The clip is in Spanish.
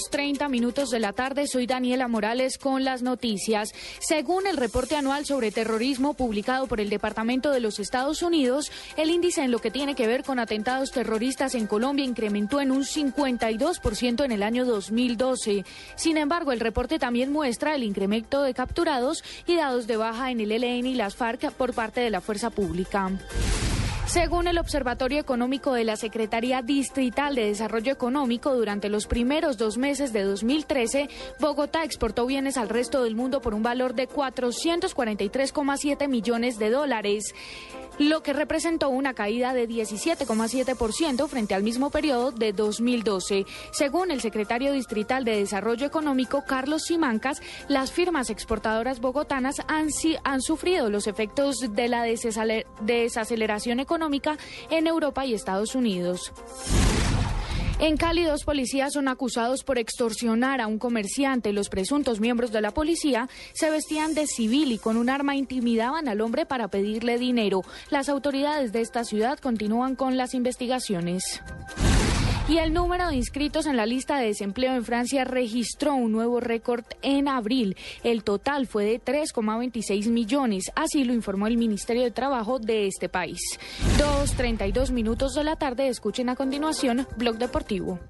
2.30 minutos de la tarde, soy Daniela Morales con las noticias. Según el reporte anual sobre terrorismo publicado por el Departamento de los Estados Unidos, el índice en lo que tiene que ver con atentados terroristas en Colombia incrementó en un 52% en el año 2012. Sin embargo, el reporte también muestra el incremento de capturados y dados de baja en el ELN y las FARC por parte de la fuerza pública. Según el Observatorio Económico de la Secretaría Distrital de Desarrollo Económico, durante los primeros dos meses de 2013, Bogotá exportó bienes al resto del mundo por un valor de 443,7 millones de dólares lo que representó una caída de 17,7% frente al mismo periodo de 2012. Según el secretario distrital de Desarrollo Económico, Carlos Simancas, las firmas exportadoras bogotanas han, han sufrido los efectos de la desaceleración en Europa y Estados Unidos. En Cali, dos policías son acusados por extorsionar a un comerciante. Los presuntos miembros de la policía se vestían de civil y con un arma intimidaban al hombre para pedirle dinero. Las autoridades de esta ciudad continúan con las investigaciones. Y el número de inscritos en la lista de desempleo en Francia registró un nuevo récord en abril. El total fue de 3,26 millones. Así lo informó el Ministerio de Trabajo de este país. 2.32 minutos de la tarde. Escuchen a continuación Blog Deportivo.